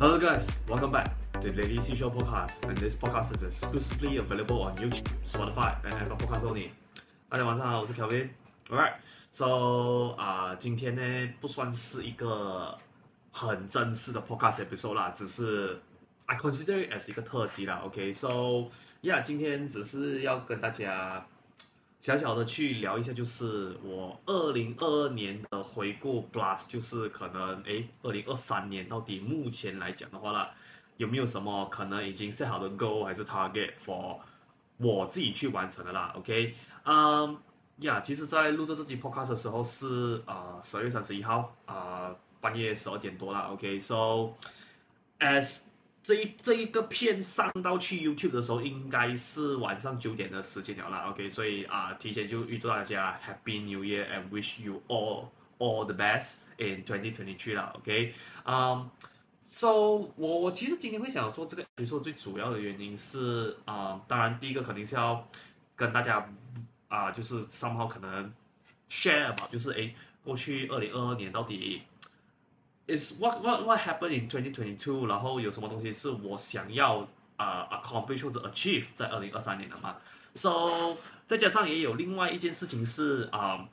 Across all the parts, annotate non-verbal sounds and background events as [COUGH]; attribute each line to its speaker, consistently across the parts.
Speaker 1: Hello guys, welcome back to the Lady C Show podcast. And this podcast is exclusively available on YouTube, Spotify, and Apple Podcasts only. 大家晚上好，我是 Kevin。Alright, so 啊、呃，今天呢不算是一个很正式的 podcast episode 啦，只是 I consider it as 一个特辑啦。OK，so yeah，今天只是要跟大家。 小小的去聊一下，就是我二零二二年的回顾，plus 就是可能诶，二零二三年到底目前来讲的话啦，有没有什么可能已经 set 好的 goal 还是 target for 我自己去完成的啦？OK，嗯，呀，其实，在录制这集 podcast 的时候是啊十二月三十一号啊、半夜十二点多啦。OK，so as 这一这一个片上到去 YouTube 的时候，应该是晚上九点的时间了啦。OK，所以啊，提前就预祝大家 Happy New Year and wish you all all the best in 2023啦。OK，嗯、，So 我我其实今天会想要做这个，比如说最主要的原因是啊、当然第一个肯定是要跟大家啊，就是 somehow 可能 share 吧，就是诶，过去二零二二年到底。Is what what what happened in twenty twenty two？然后有什么东西是我想要啊、accomplish 或者 achieve 在二零二三年的嘛？So 再加上也有另外一件事情是啊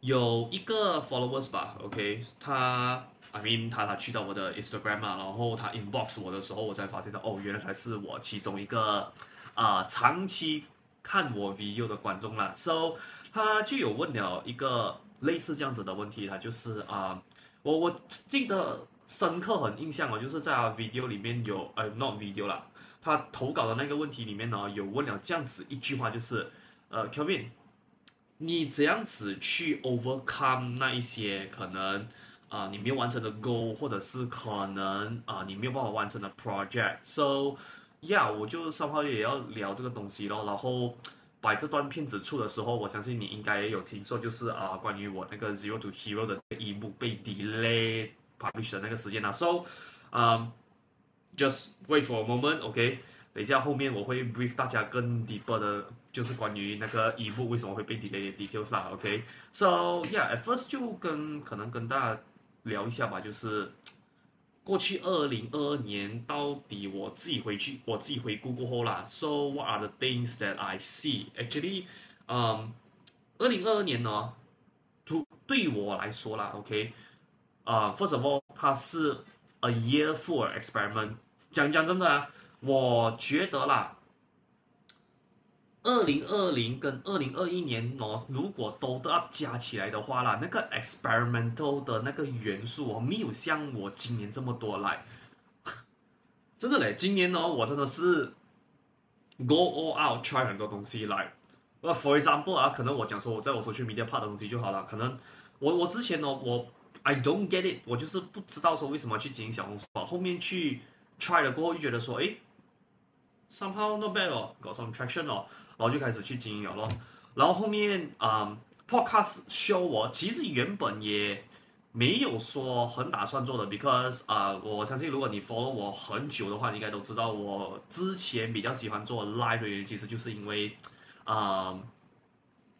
Speaker 1: 有一个 followers 吧，OK，他 I mean 他他去到我的 Instagram 啊，然后他 inbox 我的时候，我才发现到哦，原来他是我其中一个啊、长期看我 video 的观众啦。So 他就有问了一个类似这样子的问题，他就是啊。我我记得深刻很印象哦，就是在 video 里面有呃 not video 啦，他投稿的那个问题里面呢，有问了这样子一句话，就是呃 Kevin，你怎样子去 overcome 那一些可能啊、你没有完成的 goal，或者是可能啊、你没有办法完成的 project，so yeah 我就稍微也要聊这个东西咯，然后。把这段片子出的时候，我相信你应该也有听说，就是啊，关于我那个 Zero to Hero 的一部被 delay publish 的那个时间啊。So，嗯、um,，just wait for a moment，OK？、等一下后面我会 brief 大家更 deeper 的，就是关于那个一部为什么会被 delay 的 details 啦，OK？So yeah，at first 就跟可能跟大家聊一下吧，就是。过去二零二二年到底我自己回去，我自己回顾过后啦。So what are the things that I see? Actually，嗯，二零二二年呢，对对我来说啦，OK，啊、，First of all，它是 a year for experiment。讲讲真的啊，我觉得啦。二零二零跟二零二一年哦，如果都要加起来的话啦，那个 experimental 的那个元素哦，没有像我今年这么多来。[LAUGHS] 真的嘞，今年呢，我真的是 go all out try 很多东西来。呃，for example 啊，可能我讲说我在我说去 media part 的东西就好了。可能我我之前呢，我 I don't get it，我就是不知道说为什么去经营小红书。后面去 try 了过后，又觉得说，诶，somehow not bad 哦，got some traction 哦。然后就开始去经营了咯，然后后面啊、嗯、，podcast show 我其实原本也没有说很打算做的，because 啊、呃，我相信如果你 follow 我很久的话，你应该都知道我之前比较喜欢做 live 的原因，其实就是因为啊、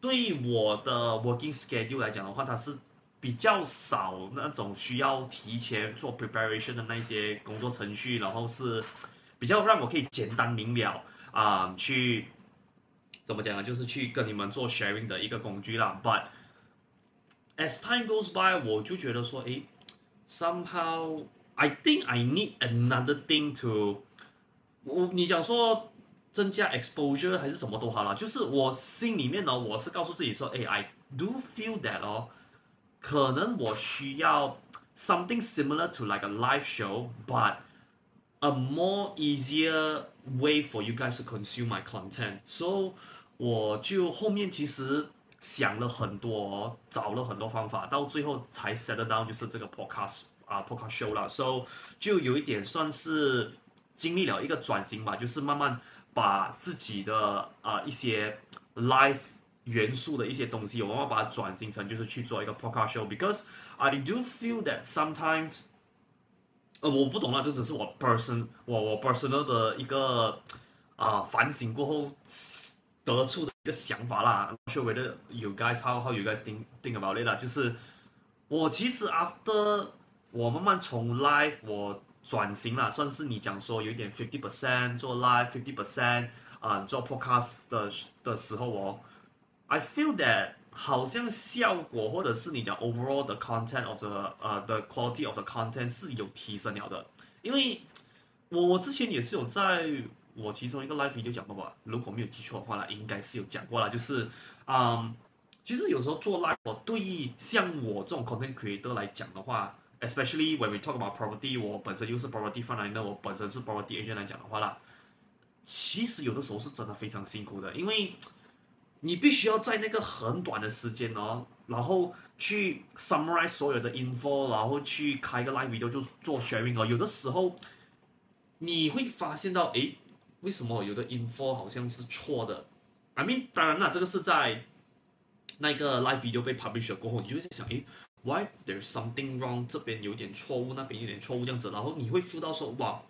Speaker 1: 对我的 working schedule 来讲的话，它是比较少那种需要提前做 preparation 的那些工作程序，然后是比较让我可以简单明了啊、去。怎么讲呢？就是去跟你们做 sharing 的一个工具啦。But as time goes by，我就觉得说，诶，somehow I think I need another thing to，我你讲说增加 exposure 还是什么都好啦，就是我心里面呢，我是告诉自己说，诶，I do feel that 哦，可能我需要 something similar to like a live show，but a more easier way for you guys to consume my content. So 我就后面其实想了很多，找了很多方法，到最后才 set down 就是这个 podcast 啊 podcast show 啦。So 就有一点算是经历了一个转型吧，就是慢慢把自己的啊一些 life 元素的一些东西，我慢慢把它转型成就是去做一个 podcast show。Because I do feel that sometimes 呃，我不懂啦，这只是我 person 我我 personal 的一个啊、呃、反省过后。得出的一个想法啦，not sure whether you guys how how you guys think think about it 啦，就是我其实 after 我慢慢从 live 我转型了，算是你讲说有一点 fifty percent 做 live，fifty percent 啊做 podcast 的的时候哦，I feel that 好像效果或者是你讲 overall 的 content of the 呃、uh, the quality of the content 是有提升了的，因为我我之前也是有在我其中一个 live 里就讲过吧，如果没有记错的话啦，应该是有讲过啦，就是嗯。其实有时候做 live，我对于像我这种 content creator 来讲的话，especially when we talk about property，我本身又是 property fund 呢我本身是 property agent 来讲的话啦，其实有的时候是真的非常辛苦的，因为你必须要在那个很短的时间哦，然后去 summarize 所有的 info，然后去开个 live video 就做 sharing 哦，有的时候你会发现到，诶，为什么有的 info 好像是错的？I mean，当然了，这个是在那个 live video 被 publish 了过后，你就会在想，诶，why there's something wrong？这边有点错误，那边有点错误，这样子，然后你会附到说，哇，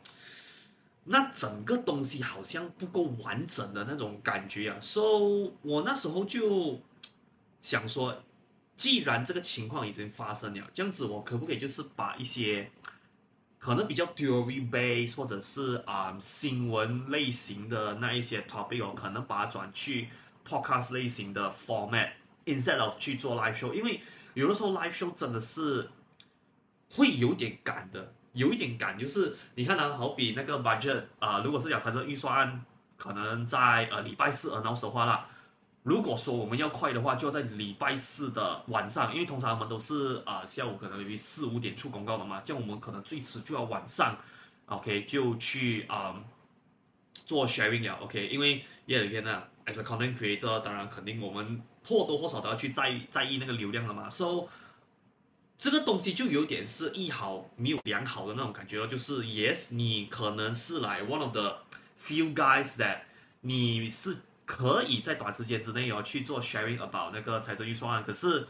Speaker 1: 那整个东西好像不够完整的那种感觉啊。So 我那时候就想说，既然这个情况已经发生了，这样子我可不可以就是把一些可能比较 theory base 或者是啊、新闻类型的那一些 topic 我，可能把它转去 podcast 类型的 format。Instead of 去做 live show，因为有的时候 live show 真的是会有点赶的，有一点赶，就是你看呢，好比那个 budget 啊、如果是讲财政预算案，可能在呃礼拜四 announce 的话啦，如果说我们要快的话，就要在礼拜四的晚上，因为通常我们都是啊、呃、下午可能于四五点出公告的嘛，这样我们可能最迟就要晚上，OK 就去啊、做 sharing 了，OK，因为夜里天呢，as a content creator，当然肯定我们。或多或少都要去在意在意那个流量了嘛，so 这个东西就有点是一好没有两好的那种感觉了，就是 yes 你可能是来 one of the few guys that 你是可以在短时间之内要去做 sharing about 那个财政预算案，可是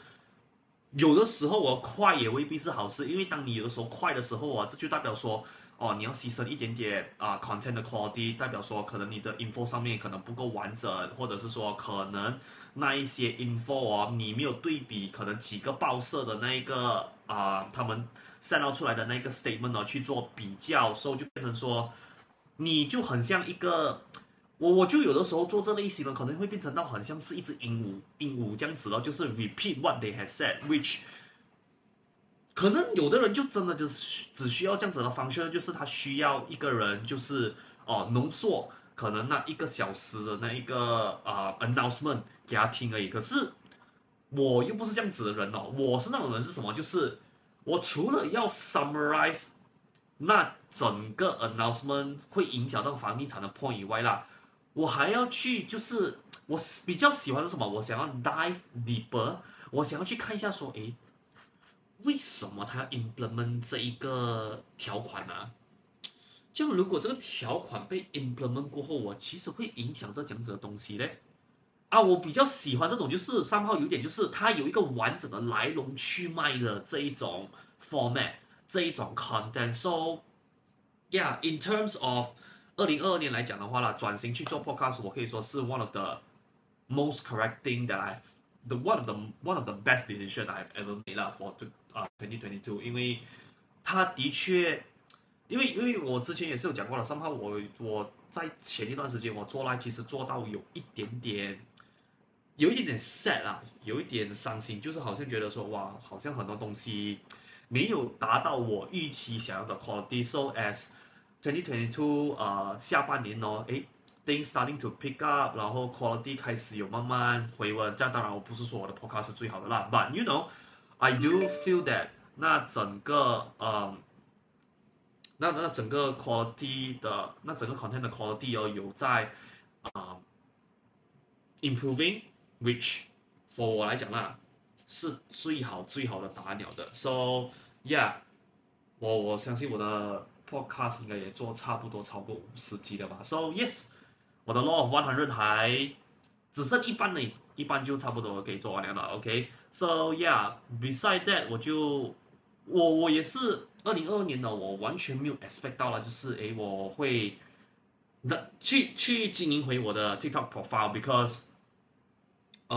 Speaker 1: 有的时候我快也未必是好事，因为当你有的时候快的时候啊，这就代表说。哦，你要牺牲一点点啊、content 的 quality，代表说可能你的 info 上面可能不够完整，或者是说可能那一些 info 哦，你没有对比可能几个报社的那一个啊他们 send 出来的那个 statement 哦去做比较，所以就变成说你就很像一个我我就有的时候做这类型的可能会变成到很像是一只鹦鹉鹦鹉这样子咯，就是 repeat what they have said，which 可能有的人就真的就是只需要这样子的方式，就是他需要一个人，就是哦浓缩可能那一个小时的那一个啊、announcement 给他听而已。可是我又不是这样子的人哦，我是那种人是什么？就是我除了要 summarize 那整个 announcement 会影响到房地产的 point 以外啦，我还要去就是我比较喜欢什么？我想要 dive deeper，我想要去看一下说，诶。为什么他要 implement 这一个条款呢、啊？这样如果这个条款被 implement 过后，我其实会影响这讲者的东西嘞。啊，我比较喜欢这种，就是三号有点，就是它有一个完整的来龙去脉的这一种 format，这一种 content。So yeah，in terms of 二零二二年来讲的话啦，转型去做 podcast，我可以说是 one of the most correct thing that I've the one of the one of the best decision I've ever made 啦，for to 啊，twenty twenty two，因为他的确，因为因为我之前也是有讲过了，上号我我在前一段时间我做来其实做到有一点点，有一点点 sad 啊，有一点伤心，就是好像觉得说哇，好像很多东西没有达到我预期想要的 quality。So as twenty twenty two，呃，下半年哦，诶。Things starting to pick up，然后 quality 开始有慢慢回温。这样当然我不是说我的 podcast 是最好的啦，but you know I do feel that 那整个呃，那那整个 quality 的那整个 content 的 quality 哦有在啊、improving，which for 我来讲啦是最好最好的打鸟的。So yeah，我我相信我的 podcast 应该也做差不多超过五十集了吧。So yes。我的 Law of One Hundred 还只剩一半呢，一半就差不多可以做完了 OK。So yeah，beside that，我就我我也是二零二二年的，我完全没有 expect 到了，就是诶，我会那去去经营回我的 TikTok profile，because，呃，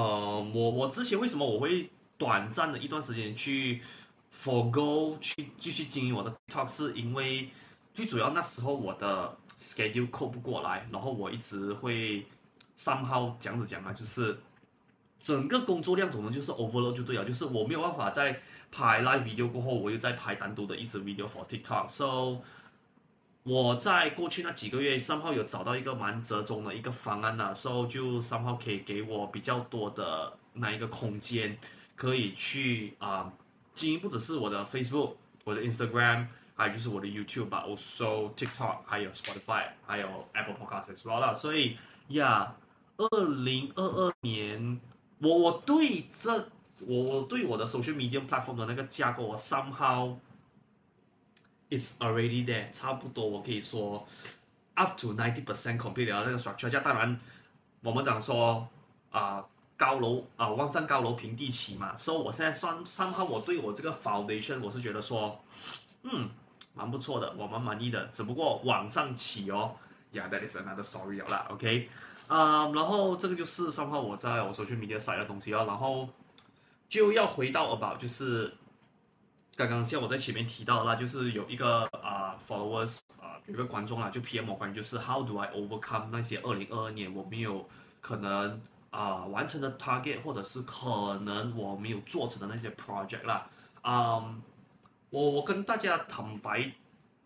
Speaker 1: 我我之前为什么我会短暂的一段时间去 forgo 去继续经营我的 TikTok，是因为。最主要那时候我的 schedule 扣不过来，然后我一直会 somehow 这样子讲啊，就是整个工作量总能就是 overload 就对了，就是我没有办法在拍 live video 过后，我又再拍单独的一支 video for TikTok。So 我在过去那几个月，三号有找到一个蛮折中的一个方案呐、就、，So 就三号可以给我比较多的那一个空间，可以去啊、经营不只是我的 Facebook、我的 Instagram，还有就是我的 YouTube，also TikTok，还有 Spotify，还有 Apple Podcast as well 啦。所以呀。Yeah, 二零二二年我我对这我我对我的 social media platform 的那个架构，我 somehow。It's already there，差不多我可以说 up to ninety percent complete 了那个 structure。这当然，我们讲说啊、高楼啊、呃、望山高楼平地起嘛，所以我现在算 somehow 我对我这个 foundation 我是觉得说，嗯，蛮不错的，我蛮满意的。只不过往上起哦，Yeah，that is another story 了啦，OK，啊、然后这个就是算看我在我 social media side 的东西啊，然后就要回到 about 就是。刚刚像我在前面提到啦，就是有一个啊、followers 啊、有一个观众啦，就 PM 我关于就是 How do I overcome 那些二零二二年我没有可能啊、完成的 target，或者是可能我没有做成的那些 project 啦。嗯、um,，我我跟大家坦白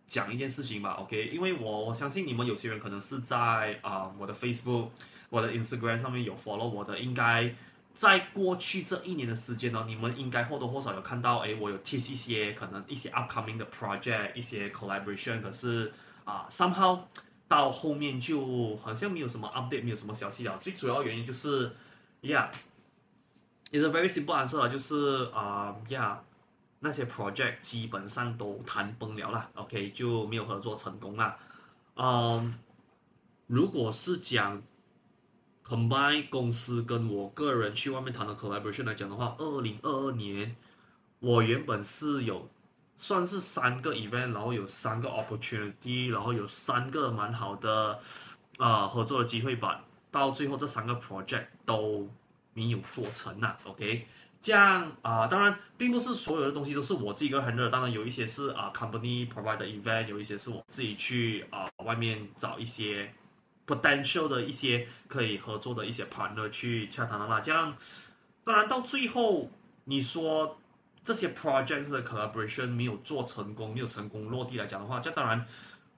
Speaker 1: 讲一件事情吧，OK？因为我我相信你们有些人可能是在啊、我的 Facebook、我的 Instagram 上面有 follow 我的，应该。在过去这一年的时间呢，你们应该或多或少有看到，哎，我有 TC 一些可能一些 upcoming 的 project，一些 collaboration，可是啊，somehow 到后面就好像没有什么 update，没有什么消息了。最主要原因就是，yeah，it's a very simple answer，就是啊，yeah，那些 project 基本上都谈崩了啦，OK，就没有合作成功啦。嗯，如果是讲。Combine 公司跟我个人去外面谈的 collaboration 来讲的话，二零二二年我原本是有算是三个 event，然后有三个 opportunity，然后有三个蛮好的啊、合作的机会吧。到最后这三个 project 都没有做成呐。OK，这样啊、当然并不是所有的东西都是我自己一个人的，当然有一些是啊、company provide 的 event，有一些是我自己去啊、外面找一些。potential 的一些可以合作的一些 partner 去洽谈的啦，这样当然到最后你说这些 project 的 collaboration 没有做成功，没有成功落地来讲的话，这当然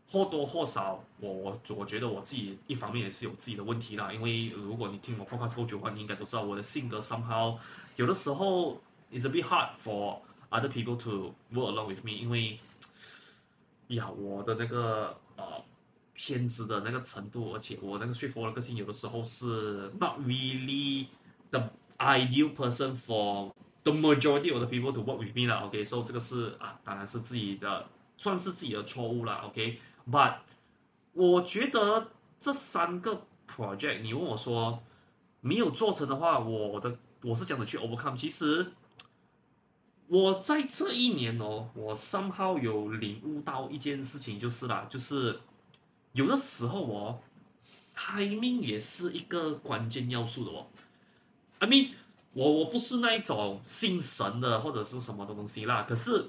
Speaker 1: 或多或少我我我觉得我自己一方面也是有自己的问题啦，因为如果你听我 podcast 够久的话，你应该都知道我的性格 somehow 有的时候 is a bit hard for other people to work along with me，因为呀我的那个呃。偏执的那个程度，而且我那个 straightforward 的个性，有的时候是 not really the ideal person for the majority of the people to work with me 啦。OK，所以这个是啊，当然是自己的，算是自己的错误啦。OK，but 我觉得这三个 project，你问我说没有做成的话，我的我是讲的去 overcome。其实我在这一年哦，我 somehow 有领悟到一件事情，就是啦，就是。有的时候哦，timing 也是一个关键要素的哦。I mean，我我不是那一种信神的或者是什么的东西啦。可是，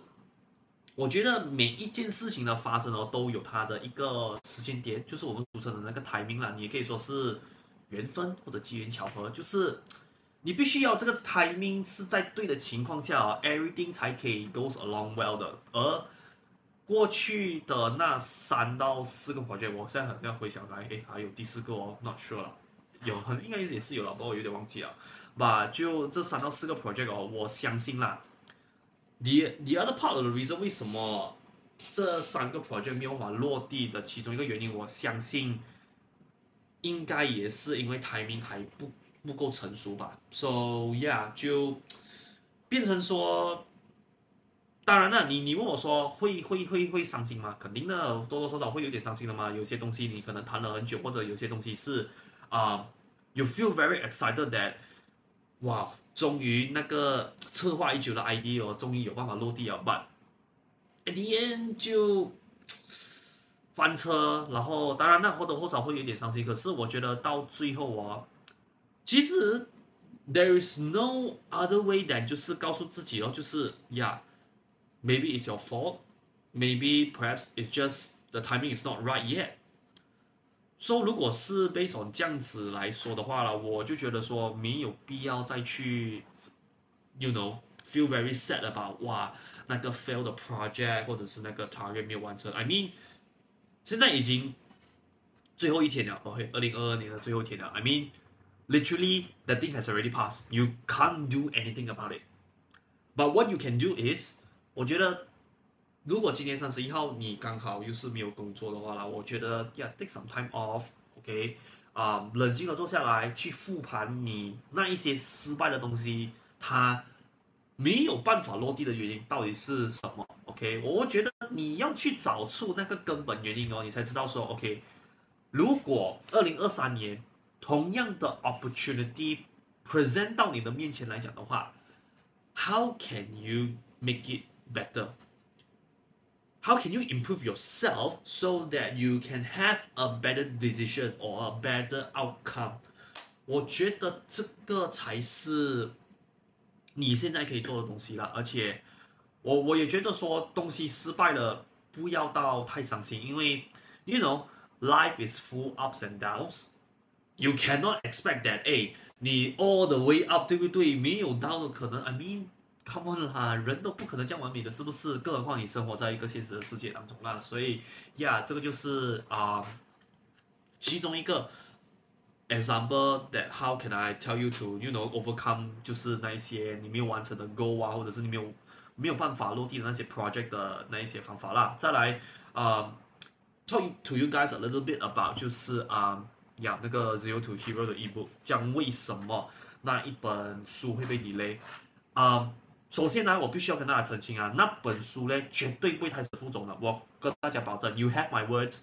Speaker 1: 我觉得每一件事情的发生哦，都有它的一个时间点，就是我们俗称的那个 timing 啦。你也可以说是缘分或者机缘巧合，就是你必须要这个 timing 是在对的情况下啊，everything 才可以 goes along well 的，而。过去的那三到四个 project，我现在好像回想来，诶，还有第四个哦，not sure 了，有，很应该也是有了，不过我有点忘记了。吧，就这三到四个 project 哦，我相信啦。The the other part of the reason 为什么这三个 project 没有法落地的其中一个原因，我相信应该也是因为 timing 还不不够成熟吧。So yeah，就变成说。当然了，你你问我说会会会会伤心吗？肯定的，多多少少会有点伤心的嘛。有些东西你可能谈了很久，或者有些东西是啊、uh,，you feel very excited that，哇，终于那个策划已久的 idea 哦，终于有办法落地了。But at the end 就翻车，然后当然那或多或少会有点伤心。可是我觉得到最后啊，其实 there is no other way than 就是告诉自己哦，就是呀。Yeah, Maybe it's your fault. Maybe perhaps it's just the timing is not right yet。说、so, 如果是 based on 这样子来说的话了，我就觉得说没有必要再去，you know feel very sad about 哇那个 failed project 或者是那个 target 没有完成。I mean 现在已经最后一天了，OK，二零二二年的最后一天了。I mean literally the thing has already passed. You can't do anything about it. But what you can do is，我觉得。如果今天三十一号你刚好又是没有工作的话啦，我觉得要 take some time off，OK，啊、冷静的坐下来去复盘你那一些失败的东西，它没有办法落地的原因到底是什么？OK，我觉得你要去找出那个根本原因哦，你才知道说 OK，如果二零二三年同样的 opportunity present 到你的面前来讲的话，how can you make it better？How can you improve yourself so that you can have a better decision or a better outcome？我觉得这个才是你现在可以做的东西了。而且我我也觉得说东西失败了不要到太伤心，因为 you know life is full ups and downs。 You cannot expect that，哎，你 all the way up，对不对？没有 down 的可能。I mean。Come on 啦，人都不可能这样完美的，是不是？更何况你生活在一个现实的世界当中啦。所以呀，这个就是啊、其中一个 example that how can I tell you to you know overcome 就是那一些你没有完成的 goal 啊，或者是你没有没有办法落地的那些 project 的那一些方法啦。再来啊、talk to you guys a little bit about 就是啊，呀、呃、那个 Zero to Hero 的 ebook，讲为什么那一本书会被 delay 啊、首先呢，我必须要跟大家澄清啊，那本书呢绝对不会胎死腹中的，我跟大家保证，You have my words，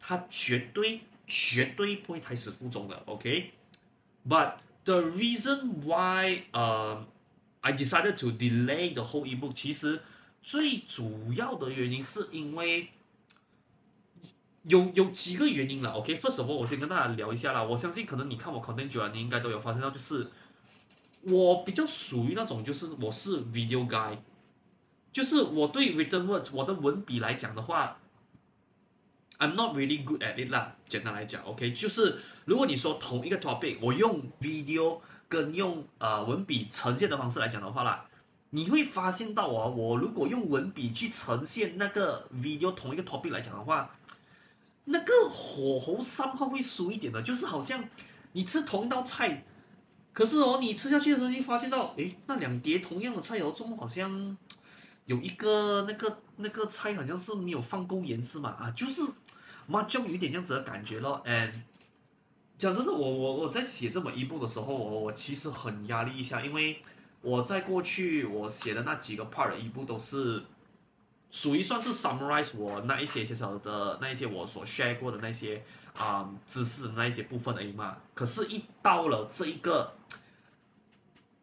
Speaker 1: 它绝对绝对不会胎死腹中的，OK？But the reason why 呃、uh,，I decided to delay the whole ebook，其实最主要的原因是因为有有几个原因了，OK？First of all，我先跟大家聊一下啦，我相信可能你看我 content 久了，你应该都有发现到就是。我比较属于那种，就是我是 video guy，就是我对 written words 我的文笔来讲的话，I'm not really good at it 啦。简单来讲，OK，就是如果你说同一个 topic，我用 video 跟用呃文笔呈现的方式来讲的话啦，你会发现到哦，我如果用文笔去呈现那个 video 同一个 topic 来讲的话，火候三号会输一点的，就是好像你吃同一道菜。可是哦，你吃下去的时候，你发现到，诶，那两碟同样的菜肴中好像有一个那个那个菜好像是没有放够盐是吗？啊，就是，嘛，就有一点这样子的感觉咯。And 讲真的，我我我在写这么一部的时候，我我其实很压力一下，因为我在过去我写的那几个 part 的一部都是属于算是 summarize 我那一些小小的那一些我所 share 过的那些。啊、知识那一些部分而已嘛。可是，一到了这一个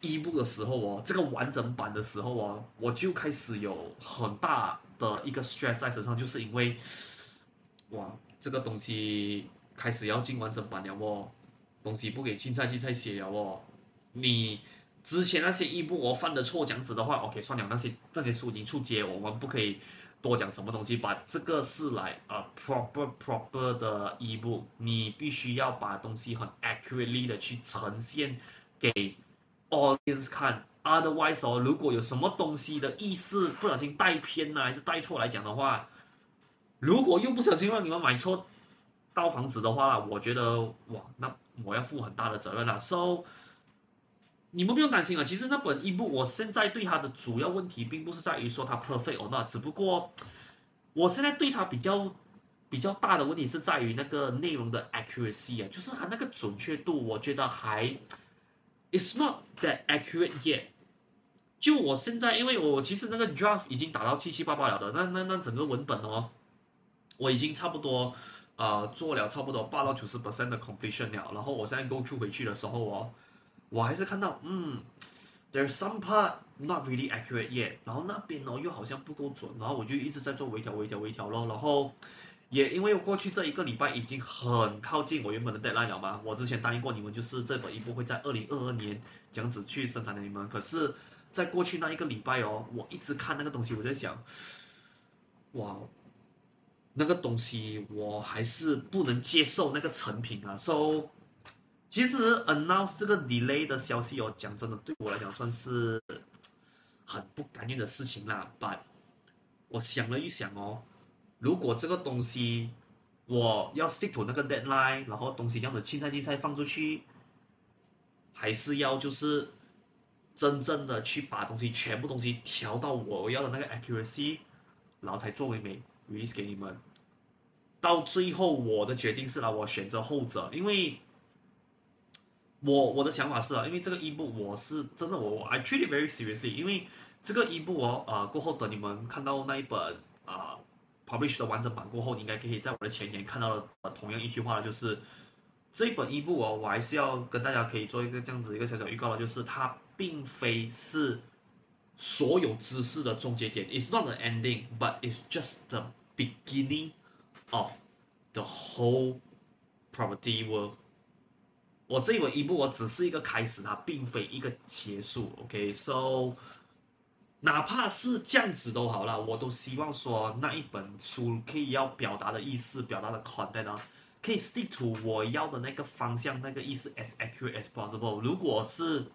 Speaker 1: 一部的时候哦，这个完整版的时候哦，我就开始有很大的一个 stress 在身上，就是因为，哇，这个东西开始要进完整版了哦，东西不给青菜青菜写了哦。你之前那些一部我犯的错，讲子的话，OK，算了，那些那些书已经出街，我们不可以。多讲什么东西？把这个是来啊、proper proper 的一步你必须要把东西很 accurately 的去呈现给 audience 看。Otherwise 哦，如果有什么东西的意思不小心带偏呐，还是带错来讲的话，如果又不小心让你们买错到房子的话，我觉得哇，那我要负很大的责任了。So 你们不用担心啊，其实那本 ebook 我现在对它的主要问题，并不是在于说它 perfect or not，只不过我现在对它比较比较大的问题是在于那个内容的 accuracy 啊，就是它那个准确度，我觉得还 it's not that accurate yet。就我现在，因为我其实那个 draft 已经打到七七八八了的，那那那整个文本哦，我已经差不多呃做了差不多八到九十 percent 的 completion 了，然后我现在 go to 回去的时候哦。我还是看到，嗯，there's some part not really accurate yet，然后那边哦又好像不够准，然后我就一直在做微调、微调、微调咯。然后也因为过去这一个礼拜已经很靠近我原本的 deadline 了嘛，我之前答应过你们，就是这本一部会在二零二二年这样子去生产给你们。可是，在过去那一个礼拜哦，我一直看那个东西，我在想，哇，那个东西我还是不能接受那个成品啊。So，其实 announce 这个 delay 的消息哦，讲真的，对我来讲算是很不甘愿的事情啦。But 我想了一想哦，如果这个东西我要 stick to 那个 deadline，然后东西这样子青菜青菜放出去，还是要就是真正的去把东西全部东西调到我要的那个 accuracy，然后才作为美 release 给你们。到最后我的决定是啦，我选择后者，因为我我的想法是啊，因为这个一部我是真的我，我 I treat it very seriously，因为这个一部哦，呃，过后等你们看到那一本啊、呃、publish 的完整版过后，你应该可以在我的前言看到了、同样一句话，就是这一本一部哦，我还是要跟大家可以做一个这样子一个小小预告了，就是它并非是所有知识的终结点，it's not the ending，but it's just the beginning of the whole property world。我这一本 ebook 我只是一个开始，它并非一个结束。OK，so，哪怕是这样子都好了，我都希望说那一本书可以要表达的意思，表达的 content 呢，可以 stick to 我要的那个方向，那个意思 as accurate as possible。如果是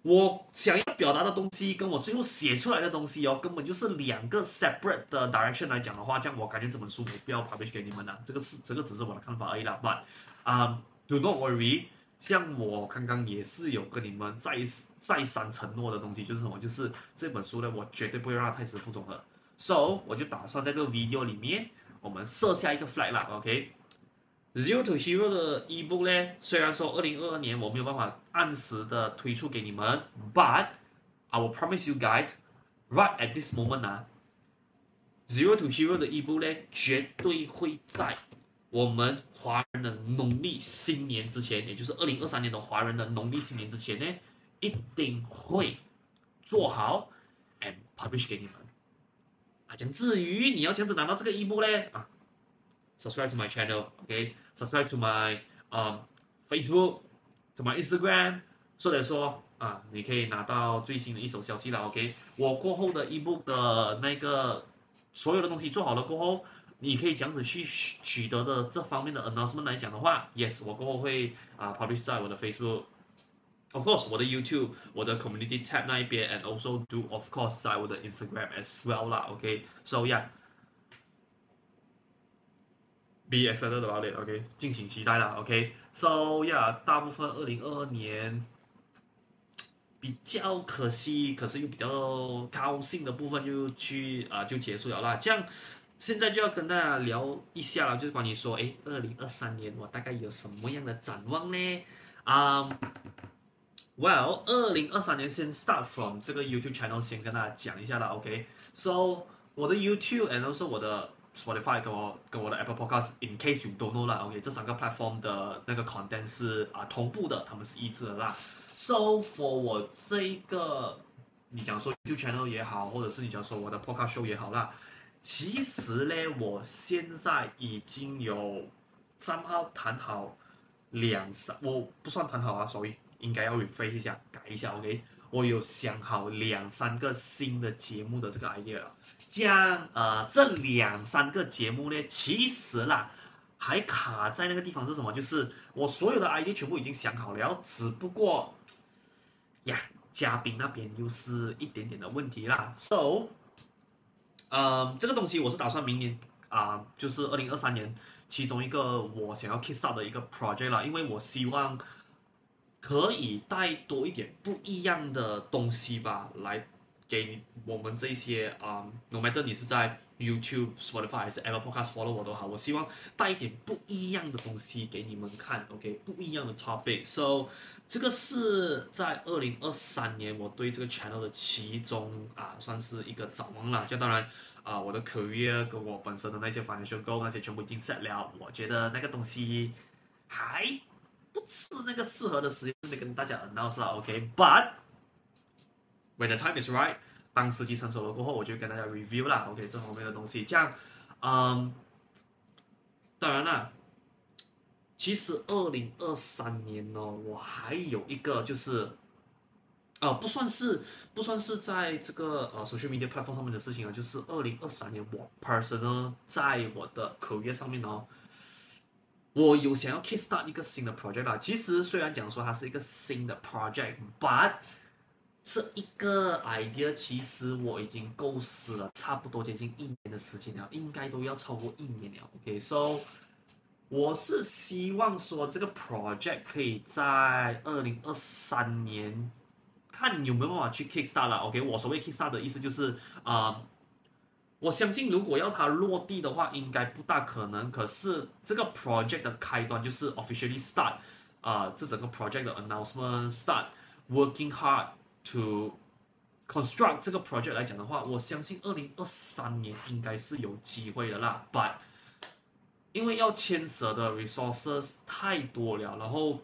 Speaker 1: 我想要表达的东西，跟我最后写出来的东西哦，根本就是两个 separate 的 direction 来讲的话，这样我感觉这本书我不要 publish 给你们了。这个是这个只是我的看法而已啦。But 啊、Do not worry，像我刚刚也是有跟你们再再三承诺的东西，就是什么？就是这本书呢，我绝对不会让它胎死腹中的。So 我就打算在这个 video 里面，我们设下一个 flag 啦，OK？Zero to Hero 的 ebook 呢，虽然说二零二二年我没有办法按时的推出给你们，but I will promise you guys right at this moment 啊，Zero to Hero 的 ebook 呢，绝对会在我们华人的农历新年之前，也就是二零二三年的华人的农历新年之前呢，一定会做好 and publish 给你们。啊，讲至于你要这样子拿到这个 ebook 呢，啊。Subscribe to my channel, OK? Subscribe to my um Facebook, to my Instagram，或者说啊，你可以拿到最新的一手消息了，OK？我过后的 ebook 的那个所有的东西做好了过后，你可以这样子去取得的这方面的 announcement 来讲的话，Yes，我过后会啊 publish 在我的 Facebook，of course，我的 YouTube，我的 Community tab 那一边，and also do of course 在我的 Instagram as well 啦，OK？So yeah。Be excited about it, OK，敬请期待啦，OK，So yeah，大部分二零二二年比较可惜，可是又比较高兴的部分就去啊、就结束了啦。这样现在就要跟大家聊一下了，就是关于说，哎，二零二三年我大概有什么样的展望呢？啊、，Well，二零二三年先 start from 这个 YouTube channel 先跟大家讲一下啦，OK，So 我的 YouTube and also 我的。Spotify 跟我跟我的 Apple Podcast，in case you don't know 啦，OK，这三个 platform 的那个 content 是啊、同步的，他们是一致的啦。So for 我这一个，你讲说 YouTube channel 也好，或者是你讲说我的 podcast show 也好啦，其实呢，我现在已经有三号谈好两三，我不算谈好啊，所以应该要 rephrase 一下，改一下，OK。我有想好两三个新的节目的这个 idea 了，这样呃，这两三个节目呢，其实啦，还卡在那个地方是什么？就是我所有的 idea 全部已经想好了，只不过呀，嘉宾那边又是一点点的问题啦。So，呃，这个东西我是打算明年啊、就是二零二三年其中一个我想要 kick start 的一个 project 啦，因为我希望。可以带多一点不一样的东西吧，来给我们这些啊、，no matter 你是在 YouTube、Spotify 还是 Apple Podcast follow 我都好，我希望带一点不一样的东西给你们看，OK，不一样的 topic，so。这个是在二零二三年我对这个 channel 的其中啊，算是一个展望啦。就当然啊，我的 career 跟我本身的那些 financial goal 那些全部已经 set 了，我觉得那个东西还。不是那个适合的时间跟大家 announce 了，OK？But when the time is right，当时机成熟了过后，我就跟大家 review 啦，OK？这方面的东西，这样，嗯，当然了，其实二零二三年呢，我还有一个就是呃，不算是不算是在这个呃 social media platform 上面的事情啊，就是二零二三年我 personal 在我的合约上面哦，我有想要 kickstart 一个新的 project 啊。其实虽然讲说它是一个新的 project，but 这一个 idea 其实我已经构思了差不多接近一年的时间了，应该都要超过一年了。OK，so 我是希望说这个 project 可以在二零二三年。看你有没有办法去 Kickstart 了，OK？我所谓 Kickstart 的意思就是，啊、我相信如果要它落地的话，应该不大可能。可是这个 project 的开端就是 officially start，啊、这整个 project 的 announcement start working hard to construct 这个 project 来讲的话，我相信二零二三年应该是有机会的啦。But 因为要牵涉的 resources 太多了，然后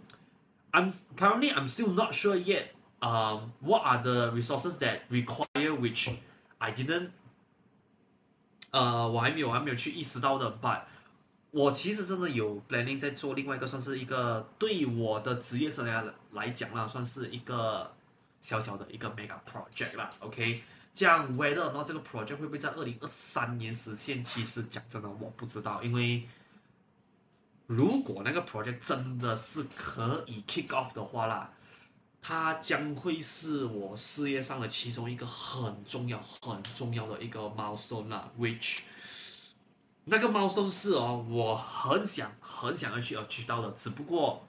Speaker 1: I'm currently I'm still not sure yet。Um, what are the resources that require which I didn't，呃，我还没有还没有去意识到的，but 我其实真的有 planning 在做另外一个，算是一个对我的职业生涯来讲啦，算是一个小小的一个 mega project 啦，OK，这样 whether or not 这个 project 会不会在二零二三年实现，其实讲真的我不知道，因为如果那个 project 真的是可以 kick off 的话啦。它将会是我事业上的其中一个很重要、很重要的一个 milestone 啦，which 那个 milestone 是哦，我很想、很想要去要去到的，只不过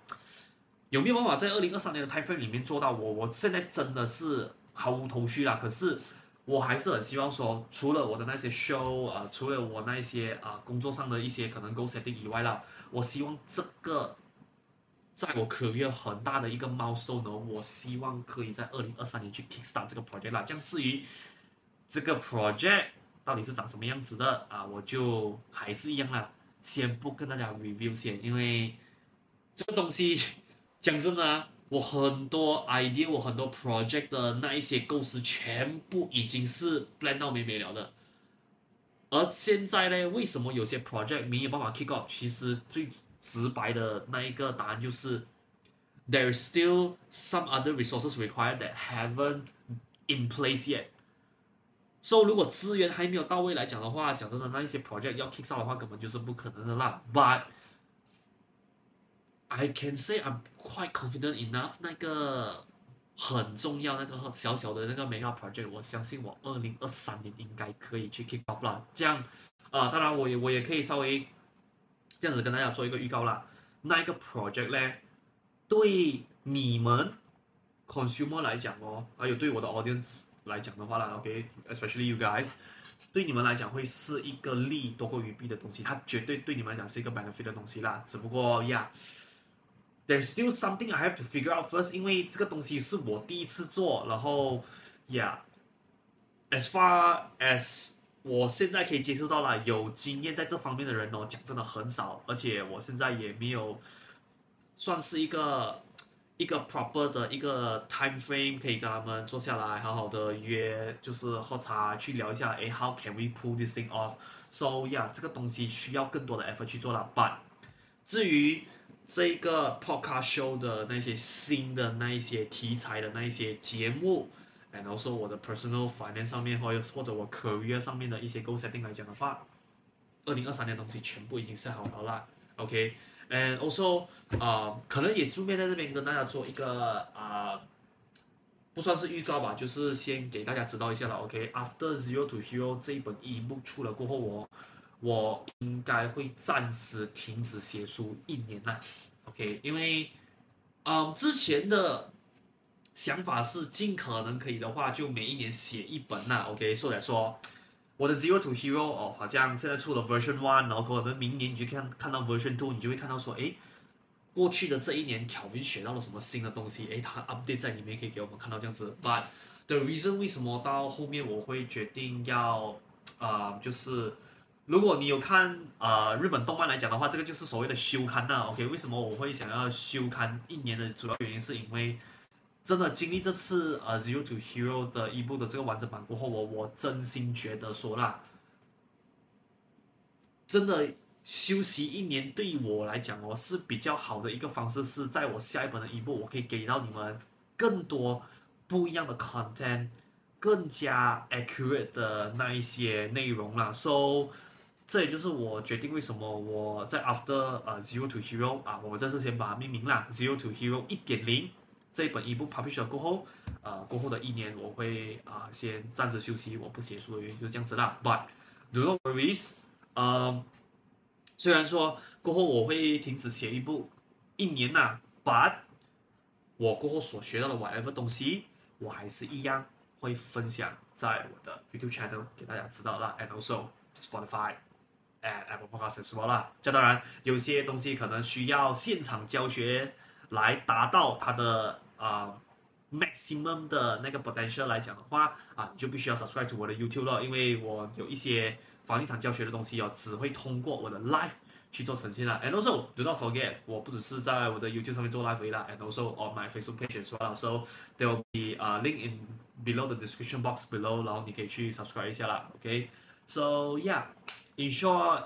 Speaker 1: 有没有办法在二零二三年的 time frame 里面做到我？我现在真的是毫无头绪啦。可是我还是很希望说，除了我的那些 show 啊、除了我那些啊、工作上的一些可能 goal setting 以外啦，我希望这个。在我 career 很大的一个 milestone 呢，我希望可以在二零二三年去 kickstart 这个 project 啦。这样至于这个 project 到底是长什么样子的啊，我就还是一样啦，先不跟大家 review 先，因为这个东西讲真的啊，我很多 idea，我很多 project 的那一些构思全部已经是 plan 到没没了的。而现在呢，为什么有些 project 没有办法 kick off？其实最直白的那一个答案就是，there is still some other resources required that haven't in place yet。So 如果资源还没有到位来讲的话，讲真的，那一些 project 要 kick off 的话，根本就是不可能的啦。But I can say I'm quite confident enough。那个很重要，那个小小的那个 mega project，我相信我二零二三年应该可以去 kick off 啦。这样啊、当然我也我也可以稍微。这样子跟大家做一个预告啦，那一个 project 呢，对你们 consumer 来讲哦，还有对我的 audience 来讲的话啦，OK，especially you guys，对你们来讲会是一个利多过于弊的东西，它绝对对你们来讲是一个 benefit 的东西啦。只不过呀 There's still something I have to figure out first，因为这个东西是我第一次做，然后，yeah，as far as 我现在可以接触到了有经验在这方面的人哦，讲真的很少，而且我现在也没有算是一个一个 proper 的一个 time frame 可以跟他们坐下来好好的约，就是喝茶去聊一下，哎，how can we pull this thing off？So yeah，这个东西需要更多的 effort 去做了。But 至于这个 podcast show 的那些新的那一些题材的那一些节目。然后说我的 personal finance 上面，或或者我 career 上面的一些 goal setting 来讲的话，二零二三年的东西全部已经设好了啦。OK，and also 啊、可能也顺便在这边跟大家做一个啊、不算是预告吧，就是先给大家知道一下了。OK，After、Zero to Hero 这一本已幕出了过后，我我应该会暂时停止写书一年啦。OK，因为啊、之前的。想法是尽可能可以的话，就每一年写一本呐、OK，所以来说，我的 Zero to Hero 哦，好像现在出了 Version One，然后可能明年你就看看到 Version Two，你就会看到说，诶，过去的这一年 Kelvin 学到了什么新的东西？诶，他 update 在里面可以给我们看到这样子。But the reason 为什么到后面我会决定要，呃，就是如果你有看呃日本动漫来讲的话，这个就是所谓的休刊呐、OK，为什么我会想要休刊一年的主要原因是因为。真的经历这次呃 Zero to Hero 的一部的这个完整版过后，我我真心觉得说啦，真的休息一年对于我来讲哦是比较好的一个方式，是在我下一本的一部，我可以给到你们更多不一样的 content，更加 accurate 的那一些内容啦。So 这也就是我决定为什么我在 After 呃 Zero to Hero 啊，我们这次先把它命名啦，Zero to Hero 一点零这本一部 publish 了过后，呃过后的一年我会啊、先暂时休息，我不写书的原因就是这样子啦。But do not worries，呃，虽然说过后我会停止写一部一年呐，But 我过后所学到的 whatever 东西，我还是一样会分享在我的 YouTube channel 给大家知道啦，and also Spotify。哎，Apple Podcast 什么啦？这当然有些东西可能需要现场教学来达到它的啊、maximum 的那个 potential 来讲的话啊，你就必须要 subscribe to 我的 YouTube 了，因为我有一些房地产教学的东西哦，只会通过我的 live 去做呈现啦。And also do not forget，我不只是在我的 YouTube 上面做 live 啦，and also on my Facebook page as well，so there will be a link in below the description box below，然后你可以去 subscribe 一下啦。OK，so yeah。In short，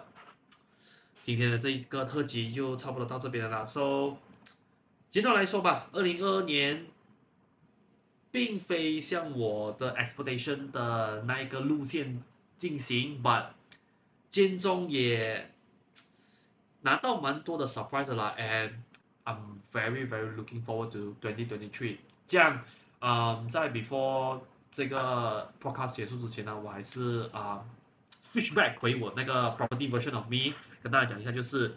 Speaker 1: 今天的这一个特辑就差不多到这边了。So，简单来说吧，二零二二年并非像我的 expectation 的那一个路线进行，but 间中也拿到蛮多的 surprise 啦。And I'm very very looking forward to 2023。这样，嗯，在 before 这个 podcast 结束之前呢，我还是啊。Switch back 回我那个 property version of me，跟大家讲一下，就是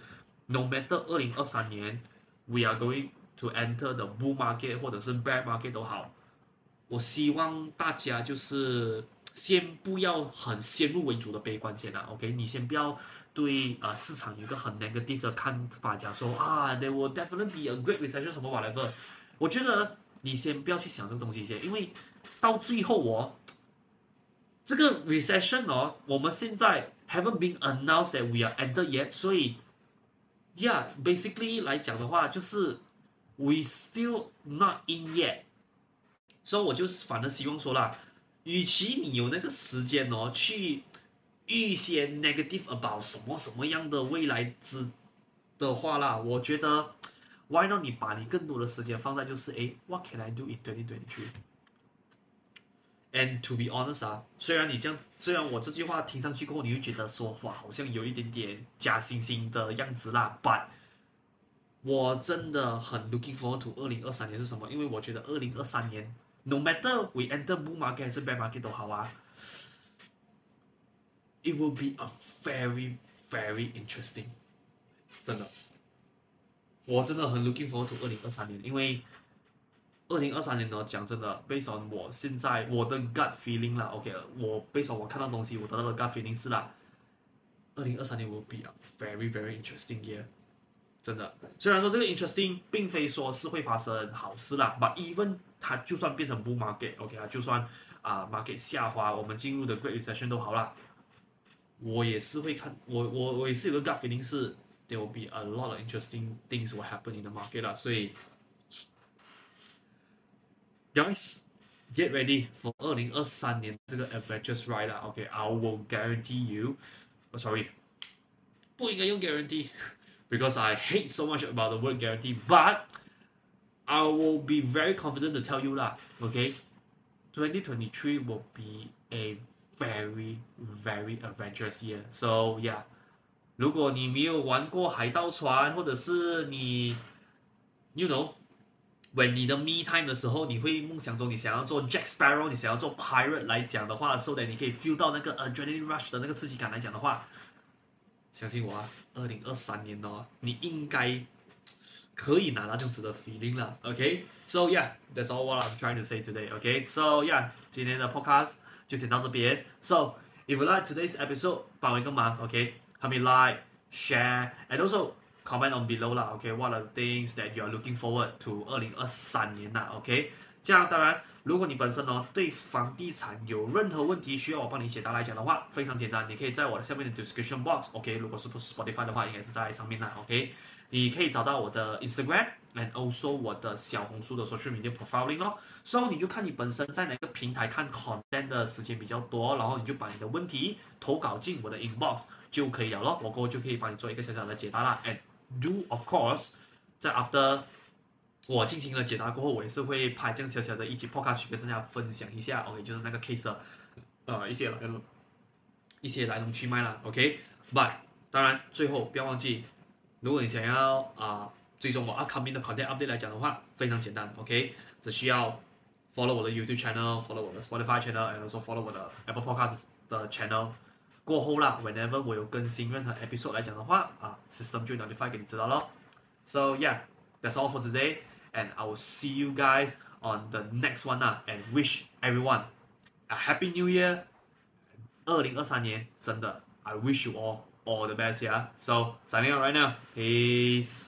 Speaker 1: no matter 二零二三年，we are going to enter the bull market 或者是 bear market 都好，我希望大家就是先不要很先入为主的悲观先啦，OK？你先不要对呃市场有一个很 negative 的看法，讲说啊，there will definitely be a great recession 什么 whatever，我觉得你先不要去想这个东西先，因为到最后我。这个 recession 哦，我们现在 haven't been announced that we are entered yet，所以，yeah，basically 来讲的话，就是 we still not in yet，所以我就反正希望说啦，与其你有那个时间哦，去预先 negative about 什么什么样的未来之的话啦，我觉得 why not 你把你更多的时间放在就是诶，what can I do in And to be honest 啊，虽然你这样，虽然我这句话听上去过后，你会觉得说，哇，好像有一点点假惺惺的样子啦。But 我真的很 looking forward to 二零二三年是什么？因为我觉得二零二三年，no matter we enter bull market 还是 bear market 都好啊，it will be a very very interesting。真的，我真的很 looking forward to 二零二三年，因为。二零二三年呢，讲真的，based on 我现在我的 gut feeling 啦，OK，我 based on 我看到东西，我得到的 gut feeling 是啦，二零二三年 will be a very very interesting year，真的。虽然说这个 interesting 并非说是会发生好事啦，but even 它就算变成 bull market，OK 啊，就算啊、market 下滑，我们进入的 great recession 都好啦，我也是会看，我我我也是有个 gut feeling 是 there will be a lot of interesting things will happen in the market 啦，所以。Guys, get ready for 二零二三年这个 adventures ride 啦。OK，I will guarantee you. Oh, sorry，不应该用 guarantee，because [LAUGHS] I hate so much about the word guarantee. But I will be very confident to tell you 啦。OK，2023 will be a very very adventurous year. So yeah，如果你没有玩过海盗船，或者是你，you know。 when 你的 me time 的时候，你会梦想中你想要做 Jack Sparrow，你想要做 pirate 来讲的话，so that 你可以 feel 到那个 adrenaline rush 的那个刺激感来讲的话，相信我啊，二零二三年哦，你应该可以拿到这样子的 feeling 了。OK，so yeah，that's all what I'm trying to say today。OK，so yeah，今天的 podcast 就先到这边。So if you like today's episode，帮我一个忙，OK，help me like share and also。Comment on below 啦，OK，What are the things that you are looking forward to 二零二三年呐，OK，这样当然，如果你本身呢对房地产有任何问题需要我帮你解答来讲的话，非常简单，你可以在我的下面的 description box，OK，如果是 Spotify 的话，应该是在上面啦，OK，你可以找到我的 Instagram and also 我的小红书的 social media profiling 哦，所以你就看你本身在哪个平台看 content 的时间比较多，然后你就把你的问题投稿进我的 inbox 就可以了咯，我过后就可以帮你做一个小小的解答啦，and Do of course，在 after 我进行了解答过后，我也是会拍这样小小的一集 podcast 跟大家分享一下，OK，就是那个 case 呃一些来龙一些来龙去脉了，OK，but 当然最后不要忘记，如果你想要啊、呃、追踪我 upcoming 的 content update 来讲的话，非常简单，OK，只需要 follow 我的 YouTube channel，follow 我的 Spotify channel，and also follow 我的 Apple Podcast 的 channel。过后啦，whenever 我有更新任何 episode 来讲的话，啊，system 就 notify 给你知道咯。So yeah，that's all for today，and I will see you guys on the next one 啊，and wish everyone a happy new year。二零二三年真的，I wish you all all the best，yeah。So signing out right now，peace。